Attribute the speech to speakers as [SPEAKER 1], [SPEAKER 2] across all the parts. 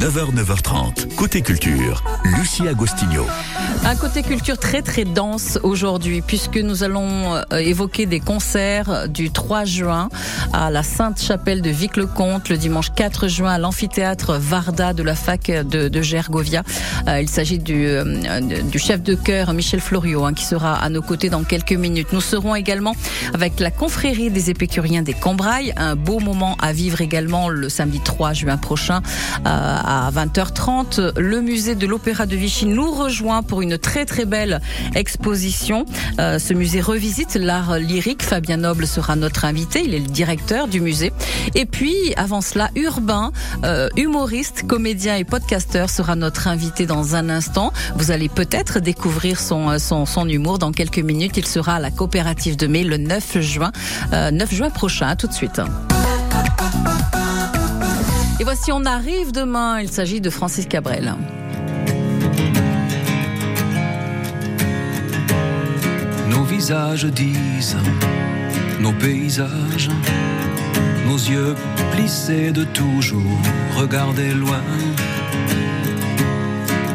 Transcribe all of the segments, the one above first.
[SPEAKER 1] 9h, 9h30. Côté culture, Lucie Agostinho.
[SPEAKER 2] Un côté culture très très dense aujourd'hui puisque nous allons euh, évoquer des concerts du 3 juin à la Sainte-Chapelle de Vic-le-Comte, le dimanche 4 juin à l'amphithéâtre Varda de la fac de, Gergovia. Euh, il s'agit du, euh, du chef de chœur Michel Florio hein, qui sera à nos côtés dans quelques minutes. Nous serons également avec la confrérie des épicuriens des Combrailles, un beau moment à vivre également le samedi 3 juin prochain à 20h30. Le musée de l'Opéra de Vichy nous rejoint pour une très très belle exposition. Euh, ce musée revisite l'art lyrique. Fabien Noble sera notre invité. Il est le directeur du musée. Et puis, avant cela, Urbain, euh, humoriste, comédien et podcasteur, sera notre invité dans un instant. Vous allez peut-être découvrir son, son, son humour dans quelques minutes. Il sera à la coopérative de mai le 9 juin, 9 juin prochain. À tout de suite. Voici On arrive demain. Il s'agit de Francis Cabrel.
[SPEAKER 3] Nos visages disent, nos paysages, nos yeux plissés de toujours regarder loin.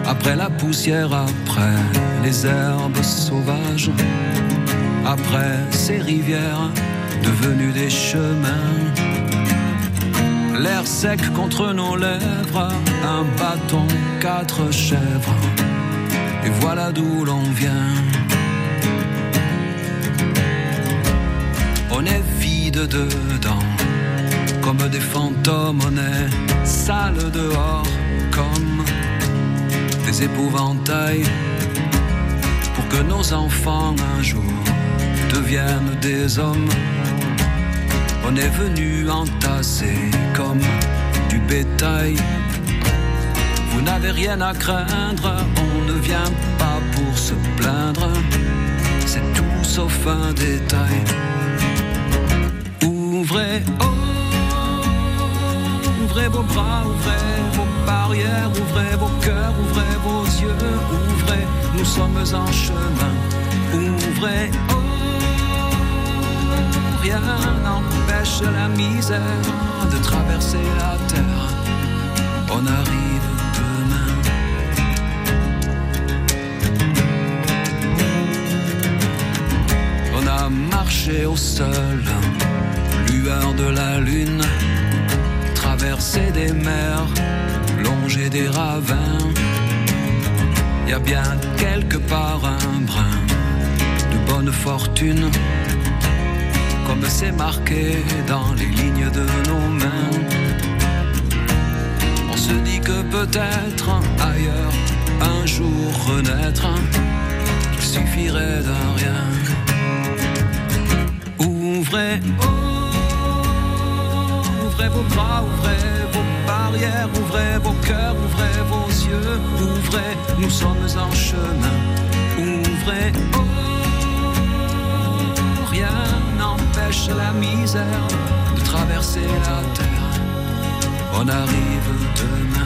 [SPEAKER 3] Après la poussière, après les herbes sauvages, après ces rivières devenues des chemins sec contre nos lèvres, un bâton, quatre chèvres, et voilà d'où l'on vient. On est vide dedans, comme des fantômes, on est sale dehors, comme des épouvantails, pour que nos enfants un jour deviennent des hommes on est venu entasser comme du bétail. Vous n'avez rien à craindre, on ne vient pas pour se plaindre. C'est tout sauf un détail. Ouvrez, oh, ouvrez vos bras, ouvrez vos barrières, ouvrez vos cœurs, ouvrez vos yeux, ouvrez, nous sommes en chemin. Ouvrez, oh, rien n'empêche la misère de traverser la terre. On arrive demain. On a marché au sol, lueur de la lune, traversé des mers, longé des ravins. Y a bien quelque part un brin de bonne fortune c'est marqué dans les lignes de nos mains. On se dit que peut-être ailleurs, un jour renaître, il suffirait d'un rien. Ouvrez, ouvrez vos bras, ouvrez vos barrières, ouvrez vos cœurs, ouvrez vos yeux, ouvrez, nous sommes en chemin. Ouvrez, oh, rien la misère de traverser la terre. On arrive demain.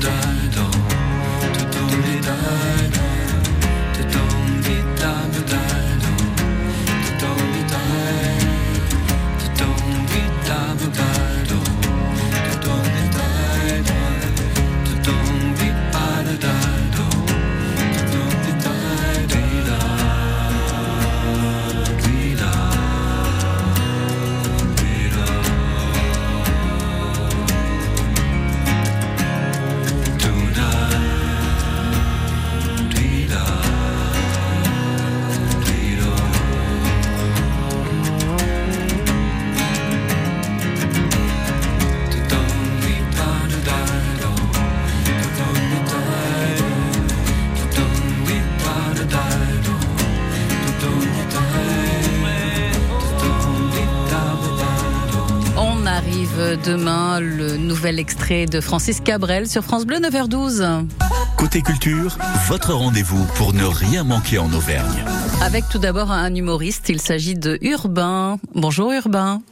[SPEAKER 2] demain le nouvel extrait de Francis Cabrel sur France Bleu 9h12.
[SPEAKER 1] Côté culture, votre rendez-vous pour ne rien manquer en Auvergne.
[SPEAKER 2] Avec tout d'abord un humoriste, il s'agit de Urbain. Bonjour Urbain.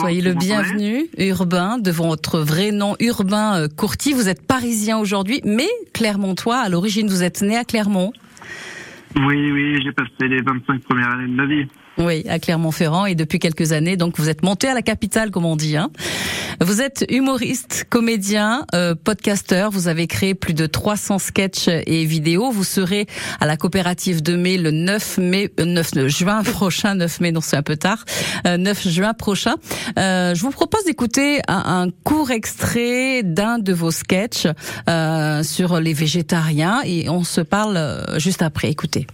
[SPEAKER 2] Soyez le bienvenu, Urbain, devant votre vrai nom, Urbain euh, Courty. Vous êtes parisien aujourd'hui, mais clermontois. À l'origine, vous êtes né à Clermont.
[SPEAKER 4] Oui, oui, j'ai passé les 25 premières années de ma vie.
[SPEAKER 2] Oui, à Clermont-Ferrand et depuis quelques années, donc vous êtes monté à la capitale, comme on dit. Hein. Vous êtes humoriste, comédien, euh, podcasteur. Vous avez créé plus de 300 sketchs et vidéos. Vous serez à la coopérative de mai le 9 mai, 9 euh, juin prochain. 9 mai, non c'est un peu tard. 9 euh, juin prochain. Euh, je vous propose d'écouter un, un, court extrait d'un de vos sketchs euh, sur les végétariens et on se parle juste après. Écoutez.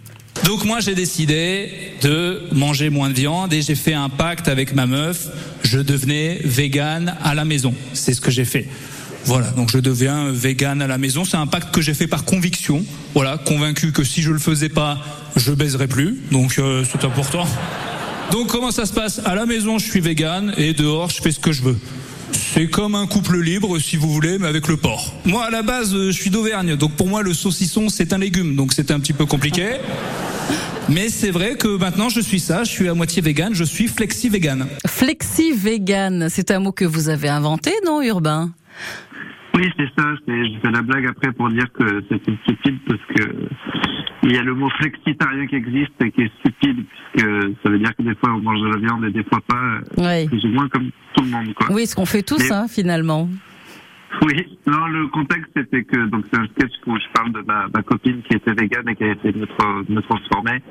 [SPEAKER 5] Donc moi j'ai décidé de manger moins de viande et j'ai fait un pacte avec ma meuf. Je devenais vegan à la maison. C'est ce que j'ai fait. Voilà, donc je deviens vegan à la maison. C'est un pacte que j'ai fait par conviction. Voilà, convaincu que si je le faisais pas, je baiserais plus. Donc euh, c'est important. Donc comment ça se passe? À la maison, je suis vegan et dehors, je fais ce que je veux. C'est comme un couple libre, si vous voulez, mais avec le porc. Moi, à la base, je suis d'Auvergne, donc pour moi, le saucisson, c'est un légume, donc c'était un petit peu compliqué. Mais c'est vrai que maintenant je suis ça, je suis à moitié vegan, je suis flexi vegan.
[SPEAKER 2] Flexi vegan, c'est un mot que vous avez inventé, non, Urbain?
[SPEAKER 4] Oui, c'est ça. Fait la blague après pour dire que c'était stupide parce que il y a le mot flexitarien qui existe et qui est stupide puisque ça veut dire que des fois on mange de la viande et des fois pas.
[SPEAKER 2] Oui.
[SPEAKER 4] Plus ou moins comme tout le monde, quoi.
[SPEAKER 2] Oui, ce qu'on fait tous, hein, finalement.
[SPEAKER 4] Oui, non, le contexte c'était que donc c'est un sketch où je parle de ma, ma copine qui était végane et qui a essayé de me, tra- me transformer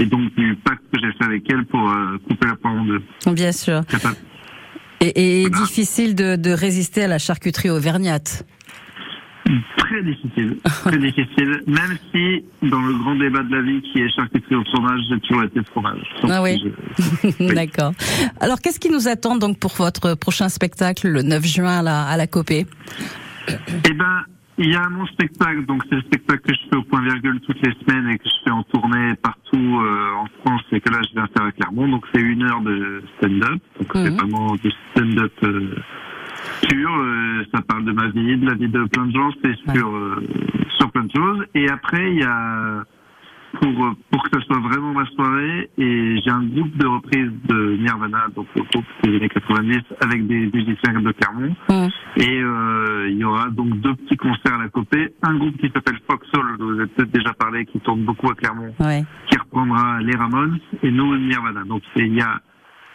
[SPEAKER 4] et donc du pacte que j'ai fait avec elle pour euh, couper la poire en deux.
[SPEAKER 2] Bien sûr.
[SPEAKER 4] C'est pas-
[SPEAKER 2] Et, et difficile de, de résister à la charcuterie auvergnate.
[SPEAKER 4] Très difficile, très difficile, même si dans le grand débat de la vie qui est charcuterie au fromage, j'ai toujours été fromage.
[SPEAKER 2] Ah oui.
[SPEAKER 4] je- Oui.
[SPEAKER 2] D'accord. Alors, qu'est-ce qui nous attend donc pour votre prochain spectacle le 9 juin à la, à la Copée?
[SPEAKER 4] Eh ben, il y a mon spectacle, donc c'est le spectacle que je fais au point virgule toutes les semaines et que je fais en tournée partout euh, en France et que là je viens faire à Clermont. Donc c'est une heure de stand-up, donc c'est
[SPEAKER 2] Mhm.
[SPEAKER 4] vraiment du stand-up euh, pur. euh, ça parle de ma vie, de la vie de plein de gens, c'est sur euh, sur plein de choses. Et après il y a pour euh, pour que ça soit vraiment ma soirée et j'ai un groupe de reprise de Nirvana, donc le groupe des années 90 avec des musiciens de Clermont. Et euh, il y aura donc deux petits concerts à la copée. Un groupe qui s'appelle Fox Soul, dont vous avez peut-être déjà parlé, qui tourne beaucoup à Clermont,
[SPEAKER 2] Ouais.
[SPEAKER 4] qui reprendra les Ramones, et nous, Nirvana. Donc il y a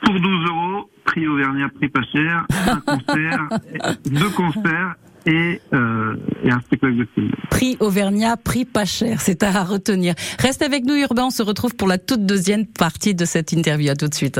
[SPEAKER 4] pour 12 euros, prix Auvergnat, prix pas cher, un concert, deux concerts et, euh, et un spectacle de film.
[SPEAKER 2] Prix Auvergnat, prix pas cher, c'est à retenir. Reste avec nous, Urbain, on se retrouve pour la toute deuxième partie de cette interview. À tout de suite.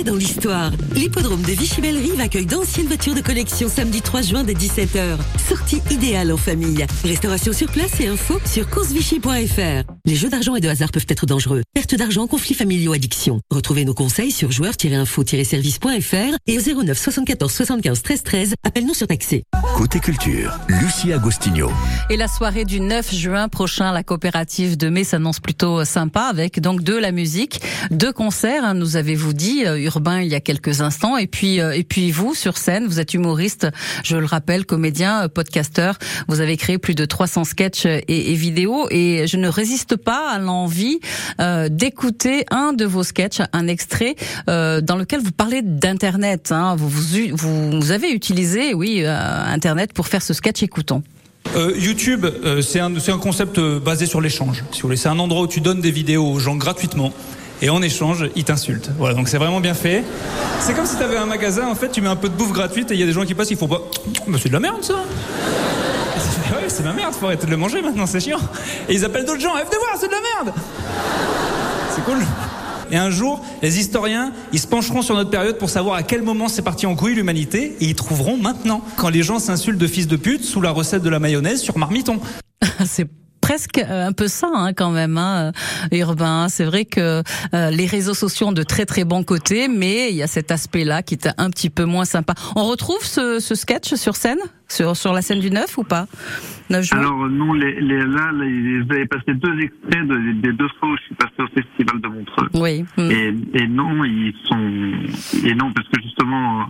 [SPEAKER 6] Dans l'histoire. L'hippodrome de Vichy-Bellerive accueille d'anciennes voitures de collection samedi 3 juin dès 17h. Sortie idéale en famille. Restauration sur place et info sur coursevichy.fr. Les jeux d'argent et de hasard peuvent être dangereux. Perte d'argent, conflits familiaux, addiction. Retrouvez nos conseils sur joueurs-info-service.fr et au 09 74 75 13 13. Appelle-nous sur taxé.
[SPEAKER 1] Côté culture, Lucie Agostinho.
[SPEAKER 2] Et la soirée du 9 juin prochain, la coopérative de mai s'annonce plutôt sympa avec donc de la musique, deux concerts, hein, nous avez-vous dit, euh, Urbain il y a quelques instants, et puis euh, et puis vous sur scène, vous êtes humoriste, je le rappelle, comédien, euh, podcasteur, vous avez créé plus de 300 sketchs et, et vidéos, et je ne résiste pas à l'envie euh, d'écouter un de vos sketchs, un extrait euh, dans lequel vous parlez d'internet. Hein, vous, avez utilisé, oui, euh, internet pour faire ce sketch. Écoutons.
[SPEAKER 5] YouTube, c'est un, concept basé sur l'échange. Si vous voulez, c'est un endroit où tu donnes des vidéos aux gens gratuitement. Et en échange, ils t'insultent. Voilà, donc c'est vraiment bien fait. C'est comme si tu avais un magasin, en fait, tu mets un peu de bouffe gratuite et il y a des gens qui passent, ils font pas. Mais c'est de la merde ça c'est- de la merde, faut arrêter de le manger maintenant, c'est chiant. Et ils appellent d'autres gens, Eh, venez voir, c'est de la merde C'est cool. Et un jour, les historiens, ils se pencheront sur notre période pour savoir à quel moment c'est parti en couille l'humanité, et ils trouveront maintenant, quand les gens s'insultent de fils de pute sous la recette de la mayonnaise sur marmiton.
[SPEAKER 2] C'est presque un peu ça hein, quand même, hein, urbain. C'est vrai que les réseaux sociaux ont de très très bons côtés, mais il y a cet aspect-là qui est un petit peu moins sympa. On retrouve ce, ce sketch sur scène sur, sur la scène du 9 ou pas?
[SPEAKER 4] Alors non, les, les, là, vous avez passé deux extraits des deux fois où je suis passé au festival de Montreux.
[SPEAKER 2] Oui.
[SPEAKER 4] Mm. Et, et, non, ils sont et non parce que justement.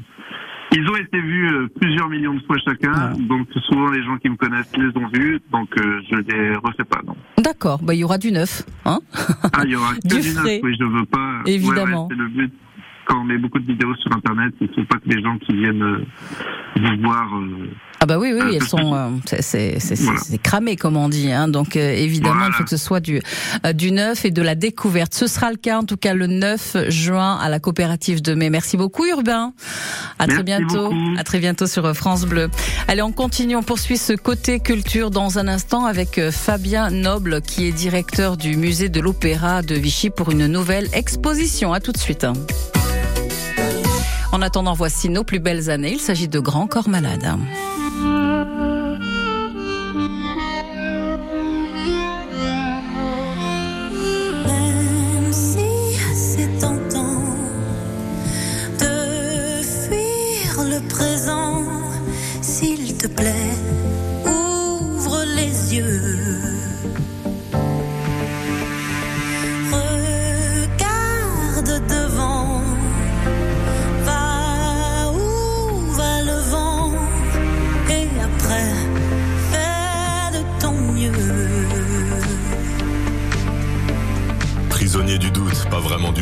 [SPEAKER 4] Ils ont été vus euh, plusieurs millions de fois chacun, donc souvent les gens qui me connaissent les ont vus, donc euh, je les refais pas, non.
[SPEAKER 2] D'accord, bah il y aura du neuf, hein
[SPEAKER 4] Ah, il y aura que du, neuf, oui, je veux pas.
[SPEAKER 2] Évidemment.
[SPEAKER 4] c'est le but quand on met beaucoup de vidéos sur Internet, il ne faut pas que les gens qui viennent euh, vous voir. Euh,
[SPEAKER 2] ah bah oui, oui, elles sont, euh, c'est cramé comme on dit. Hein. Donc évidemment, il faut que ce soit du du neuf et de la découverte. Ce sera le cas en tout cas le 9 juin à la coopérative de mai. Merci beaucoup Urbain. À très bientôt. À très bientôt sur France Bleu. Allez, on continue, on poursuit ce côté culture dans un instant avec Fabien Noble qui est directeur du musée de l'Opéra de Vichy pour une nouvelle exposition. À tout de suite. En attendant, voici nos plus belles années. Il s'agit de Grand Corps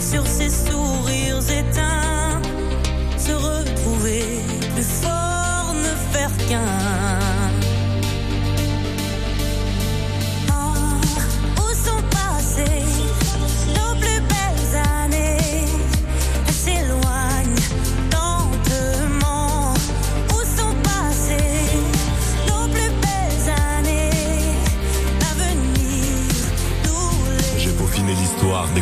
[SPEAKER 7] sur ses sous.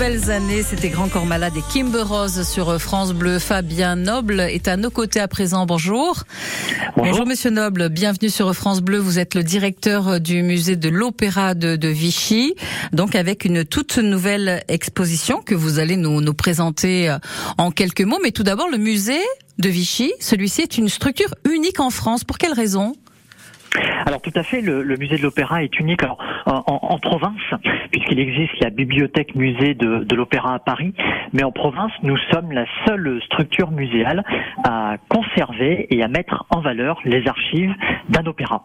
[SPEAKER 8] belles années,
[SPEAKER 2] c'était Grand Corps Malade et Kimber Rose sur France Bleu. Fabien Noble est à nos côtés à présent. Bonjour. Bonjour. Monsieur Noble, bienvenue sur France Bleu. Vous êtes le directeur du musée de l'Opéra de, Vichy, donc avec une toute nouvelle exposition que vous allez nous, nous présenter euh, en quelques mots. Mais tout d'abord, le musée de Vichy, celui-ci est une structure unique en France. Pour quelle raison?
[SPEAKER 9] Alors tout à fait, le, musée de l'opéra est unique en, province, puisqu'il existe la bibliothèque musée de, de l'opéra à Paris, mais en province, nous sommes la seule structure muséale à conserver et à mettre en valeur les archives d'un opéra.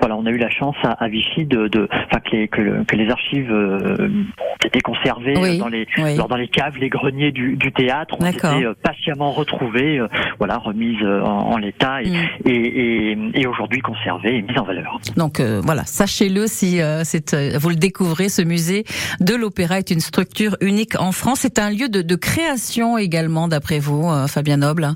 [SPEAKER 9] Voilà, on a eu la chance à, Vichy de, de enfin que les, que, les archives euh, ont été conservées dans les dans les caves, les greniers du, du théâtre, ont été euh, patiemment retrouvées, euh, voilà, remises en, l'état et, mm. et, et, aujourd'hui conservées et mises en valeur.
[SPEAKER 2] Donc voilà, sachez-le si vous le découvrez, ce musée de l'opéra est une structure unique en France. C'est un lieu de, de création également, d'après vous, Fabien Noble.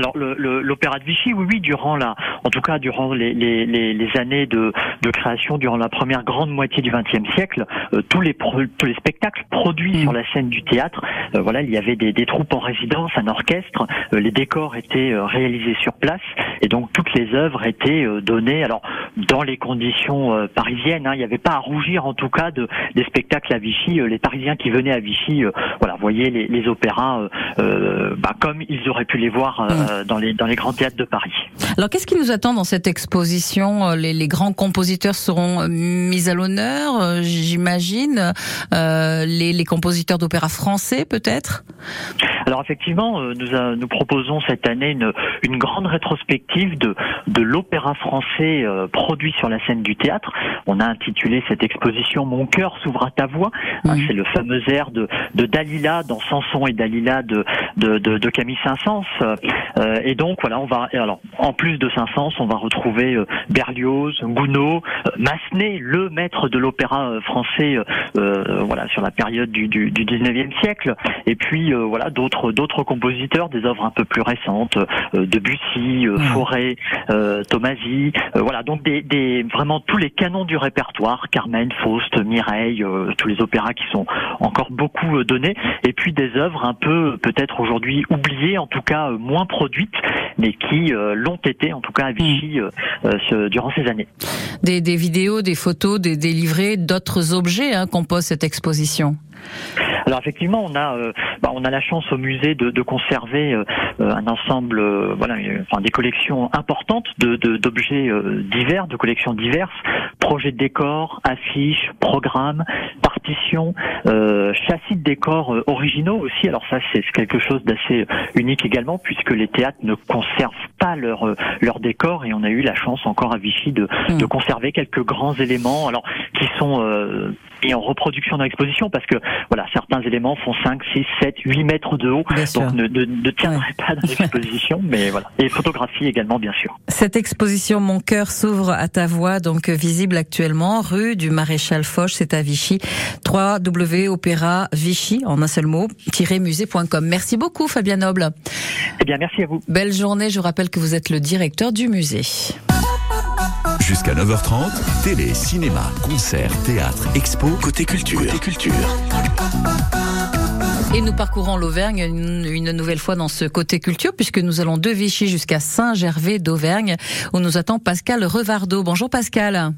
[SPEAKER 9] Alors l'opéra de Vichy, oui, oui, durant la, en tout cas durant les, les, les, années de, de, création, durant la première grande moitié du XXe siècle, euh, tous les tous les spectacles produits mm. sur la scène du théâtre, euh, voilà, il y avait des, des, troupes en résidence, un orchestre, euh, les décors étaient réalisés sur place, et donc toutes les œuvres étaient données. Alors dans les conditions parisiennes, hein, il n'y avait pas à rougir en tout cas de des spectacles à Vichy. les Parisiens qui venaient à Vichy, voilà, voyaient les, les opéras bah, comme ils auraient pu les voir. Mm. Euh, dans, les, grands théâtres de Paris.
[SPEAKER 2] Alors qu'est-ce qui nous attend dans cette exposition euh, les, grands compositeurs seront euh, mis à l'honneur, j'imagine. les compositeurs d'opéra français peut-être?
[SPEAKER 9] Alors effectivement, nous, nous proposons cette année une, une grande rétrospective de, de l'opéra français produit sur la scène du théâtre. On a intitulé cette exposition Mon cœur s'ouvre à ta voix. Hein, c'est le fameux air de, de Dalila dans Samson et Dalila de, de, de, de Camille Saint-Saëns. Euh, et donc voilà, on va alors en plus de Saint-Saëns, on va retrouver euh, Berlioz, Gounod, euh, Massenet, le maître de l'opéra français, voilà sur la période du, du, du 19e siècle. Et puis voilà d'autres d'autres compositeurs, des œuvres un peu plus récentes, Debussy, Fauré, Tomasi, voilà donc des, des vraiment tous les canons du répertoire, Carmen, Faust, Mireille, tous les opéras qui sont encore beaucoup donnés. Et puis des œuvres un peu peut-être aujourd'hui oubliées, en tout cas moins produites, mais qui euh, l'ont été, en tout cas à Vichy, euh, euh, durant ces années.
[SPEAKER 2] Des, vidéos, des photos, des, des livrets, d'autres objets hein, composent cette exposition.
[SPEAKER 9] Alors effectivement, on a euh, bah, on a la chance au musée de, de conserver euh, euh, un ensemble, voilà, enfin des collections importantes de d'objets divers, de collections diverses, projets de décors, affiches, programmes, partitions, châssis de décors originaux aussi. Alors ça, c'est quelque chose d'assez unique également, puisque les théâtres ne conservent pas leur leur décor et on a eu la chance encore à Vichy de, hmm. de conserver quelques grands éléments, alors qui sont et en reproduction dans l'exposition parce que voilà certains éléments font 5, 6, 7, 8 mètres de haut donc ne, ne, ne tiendraient pas dans l'exposition mais voilà et photographie également bien sûr.
[SPEAKER 2] Cette exposition Mon cœur s'ouvre à ta voix donc visible actuellement rue du Maréchal Foch c'est à Vichy 3W Opéra Vichy en un seul mot musée.com. Merci beaucoup Fabien Noble.
[SPEAKER 9] Eh bien merci à vous.
[SPEAKER 2] Belle journée, je rappelle que vous êtes le directeur du musée.
[SPEAKER 1] Jusqu'à 9h30, télé, cinéma, concert, théâtre, expo, côté culture. Côté culture.
[SPEAKER 2] Et nous parcourons l'Auvergne une, nouvelle fois dans ce côté culture puisque nous allons de Vichy jusqu'à Saint-Gervais d'Auvergne où nous attend Pascal Revardo. Bonjour Pascal.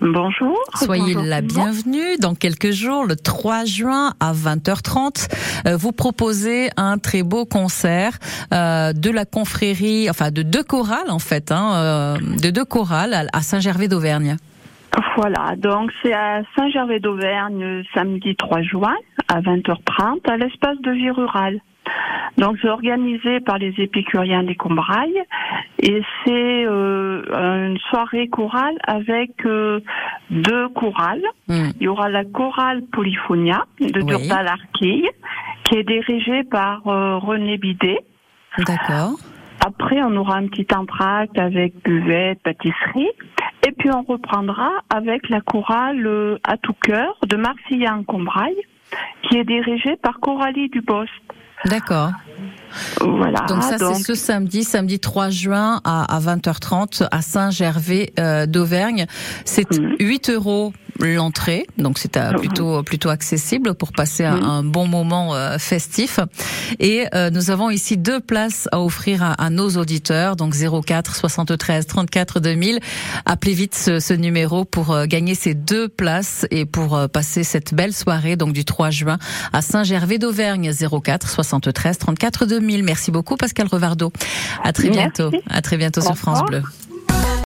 [SPEAKER 10] Bonjour.
[SPEAKER 2] Soyez la bienvenue. Dans quelques jours, le 3 juin à 20h30, euh, vous proposez un très beau concert euh, de la confrérie, enfin de deux chorales en fait, hein, euh, de deux chorales à Saint-Gervais d'Auvergne.
[SPEAKER 10] Voilà, donc c'est à Saint-Gervais d'Auvergne, samedi 3 juin à 20h30, à l'espace de vie rurale. Donc c'est organisé par les épicuriens des Combrailles et c'est euh, une soirée chorale avec euh, deux chorales. Hmm. Il y aura la chorale Polyphonia de oui. Durdal qui est dirigée par euh, René Bidet.
[SPEAKER 2] D'accord.
[SPEAKER 10] Après, on aura un petit entracte avec buvette, pâtisserie. Et puis, on reprendra avec la chorale à tout cœur de Marcillan Combraille, qui est dirigée par Coralie Dubost.
[SPEAKER 2] D'accord.
[SPEAKER 10] Voilà.
[SPEAKER 2] Donc ça, c'est ce samedi, samedi 3 juin à, 20h30 à Saint-Gervais euh, d'Auvergne. C'est 8 mhm. euros l'entrée, donc c'est euh, plutôt plutôt accessible pour passer un, bon moment euh, festif. Et nous avons ici deux places à offrir à, nos auditeurs, donc 04 73 34 2000. Appelez vite ce, ce numéro pour gagner ces deux places et pour passer cette belle soirée, donc du 3 juin à Saint-Gervais d'Auvergne, 04 73 34 2000. Merci beaucoup Pascal Revardo. À très bientôt. À très bientôt sur France Bleu.